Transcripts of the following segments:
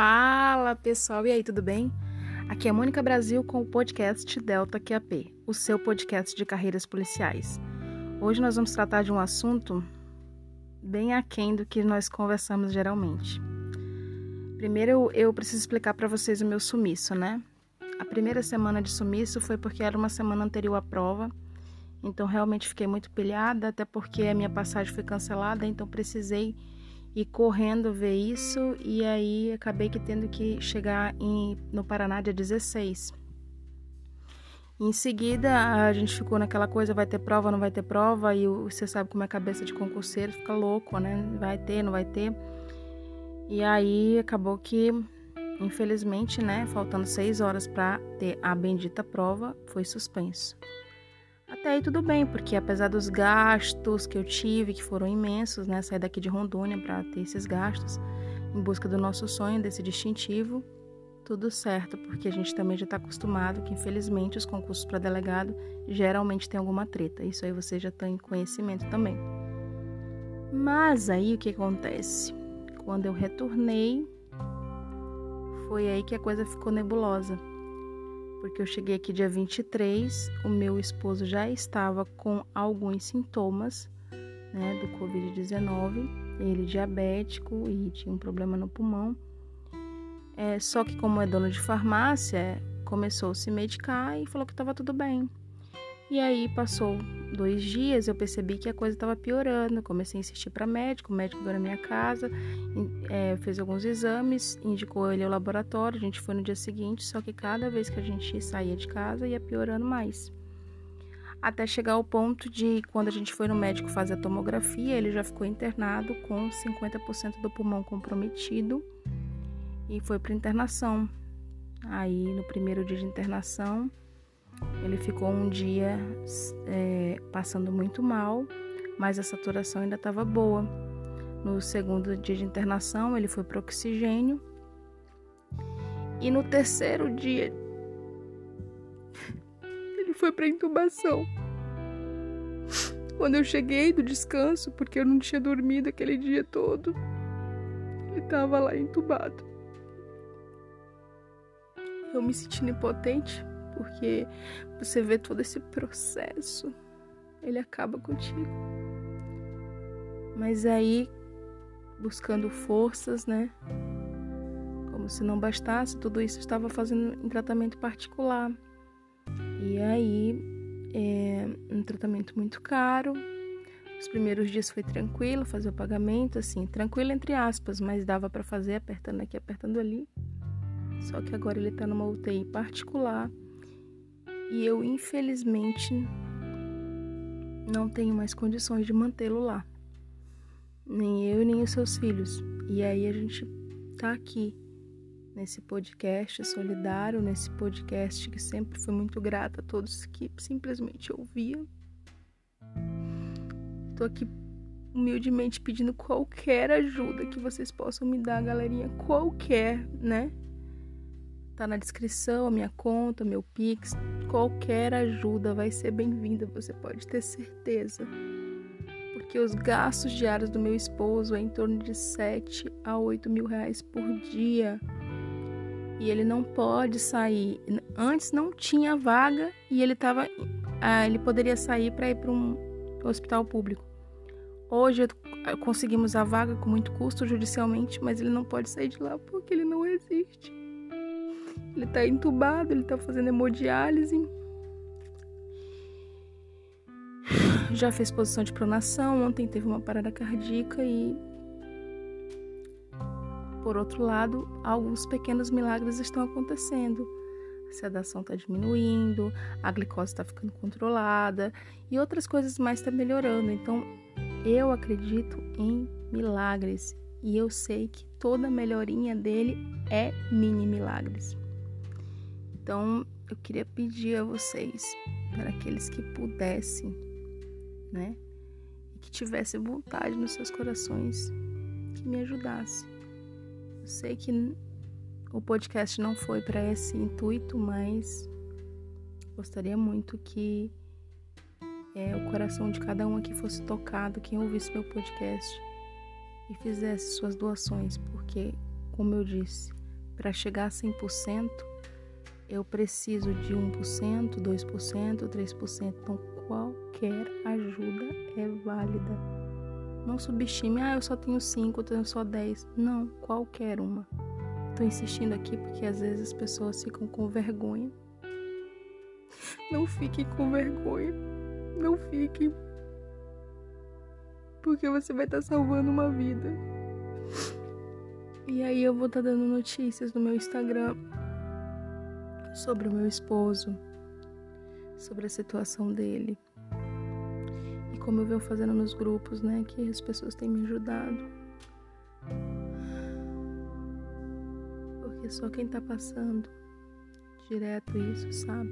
Fala pessoal, e aí, tudo bem? Aqui é Mônica Brasil com o podcast Delta QAP, o seu podcast de carreiras policiais. Hoje nós vamos tratar de um assunto bem aquém do que nós conversamos geralmente. Primeiro eu preciso explicar para vocês o meu sumiço, né? A primeira semana de sumiço foi porque era uma semana anterior à prova, então realmente fiquei muito pilhada, até porque a minha passagem foi cancelada, então precisei ir correndo ver isso e aí acabei que tendo que chegar em, no Paraná dia 16. Em seguida, a gente ficou naquela coisa, vai ter prova, não vai ter prova, e você sabe como é a cabeça de concurseiro, fica louco, né? Vai ter, não vai ter. E aí acabou que, infelizmente, né, faltando seis horas para ter a bendita prova, foi suspenso. Até aí tudo bem, porque apesar dos gastos que eu tive, que foram imensos, né, sair daqui de Rondônia para ter esses gastos, em busca do nosso sonho, desse distintivo, tudo certo, porque a gente também já está acostumado que, infelizmente, os concursos para delegado geralmente tem alguma treta. Isso aí você já tem conhecimento também. Mas aí o que acontece? Quando eu retornei, foi aí que a coisa ficou nebulosa porque eu cheguei aqui dia 23, o meu esposo já estava com alguns sintomas né, do Covid-19, ele diabético e tinha um problema no pulmão. É, só que como é dono de farmácia, começou a se medicar e falou que estava tudo bem. E aí passou dois dias, eu percebi que a coisa estava piorando. Comecei a insistir para médico, o médico veio na minha casa, é, fez alguns exames, indicou ele ao laboratório. A gente foi no dia seguinte, só que cada vez que a gente saía de casa ia piorando mais. Até chegar ao ponto de, quando a gente foi no médico fazer a tomografia, ele já ficou internado com 50% do pulmão comprometido e foi para internação. Aí, no primeiro dia de internação, ele ficou um dia é, passando muito mal, mas a saturação ainda estava boa. No segundo dia de internação, ele foi para oxigênio. E no terceiro dia, ele foi para intubação. Quando eu cheguei do descanso, porque eu não tinha dormido aquele dia todo, ele estava lá entubado. Eu me sentindo impotente, porque você vê todo esse processo, ele acaba contigo. Mas aí, buscando forças, né? Como se não bastasse, tudo isso estava fazendo em tratamento particular. E aí, é um tratamento muito caro. Os primeiros dias foi tranquilo fazer o pagamento, assim, tranquilo entre aspas, mas dava para fazer apertando aqui, apertando ali. Só que agora ele tá numa UTI particular e eu, infelizmente, não tenho mais condições de mantê-lo lá. Nem eu, nem os seus filhos. E aí a gente tá aqui nesse podcast solidário, nesse podcast que sempre foi muito grata a todos que simplesmente ouviam. Tô aqui humildemente pedindo qualquer ajuda que vocês possam me dar, galerinha, qualquer, né? Tá na descrição a minha conta, meu Pix. Qualquer ajuda vai ser bem-vinda, você pode ter certeza. Porque os gastos diários do meu esposo é em torno de 7 a 8 mil reais por dia. E ele não pode sair. Antes não tinha vaga e ele tava. Ah, ele poderia sair para ir para um hospital público. Hoje conseguimos a vaga com muito custo judicialmente, mas ele não pode sair de lá porque ele não existe. Ele tá entubado, ele tá fazendo hemodiálise. Já fez posição de pronação, ontem teve uma parada cardíaca e por outro lado, alguns pequenos milagres estão acontecendo. A sedação está diminuindo, a glicose está ficando controlada e outras coisas mais estão tá melhorando. Então, eu acredito em milagres e eu sei que toda melhorinha dele é mini milagres. Então, eu queria pedir a vocês, para aqueles que pudessem, né, e que tivessem vontade nos seus corações, que me ajudasse. Eu sei que o podcast não foi para esse intuito, mas gostaria muito que é, o coração de cada um aqui fosse tocado, quem ouvisse meu podcast e fizesse suas doações, porque, como eu disse, para chegar a 100%, eu preciso de 1%, 2%, 3%. Então, qualquer ajuda é válida. Não subestime, ah, eu só tenho 5, eu tenho só 10. Não, qualquer uma. Estou insistindo aqui porque às vezes as pessoas ficam com vergonha. Não fique com vergonha. Não fique. Porque você vai estar tá salvando uma vida. E aí eu vou estar tá dando notícias no meu Instagram sobre o meu esposo, sobre a situação dele. E como eu venho fazendo nos grupos, né, que as pessoas têm me ajudado. Porque só quem tá passando direto isso, sabe?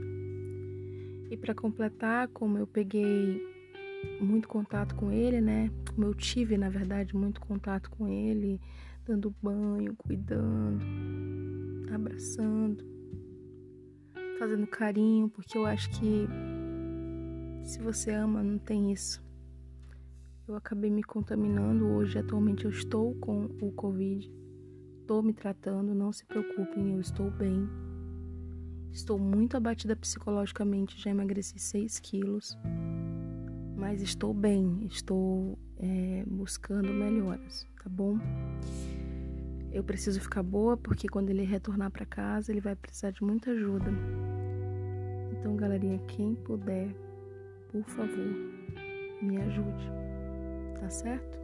E para completar, como eu peguei muito contato com ele, né? Como eu tive, na verdade, muito contato com ele, dando banho, cuidando, abraçando, fazendo carinho, porque eu acho que se você ama, não tem isso. Eu acabei me contaminando hoje, atualmente eu estou com o Covid. Estou me tratando, não se preocupem, eu estou bem. Estou muito abatida psicologicamente, já emagreci 6 quilos. Mas estou bem, estou é, buscando melhoras, tá bom? Eu preciso ficar boa porque quando ele retornar para casa ele vai precisar de muita ajuda. Então, galerinha, quem puder, por favor, me ajude. Tá certo?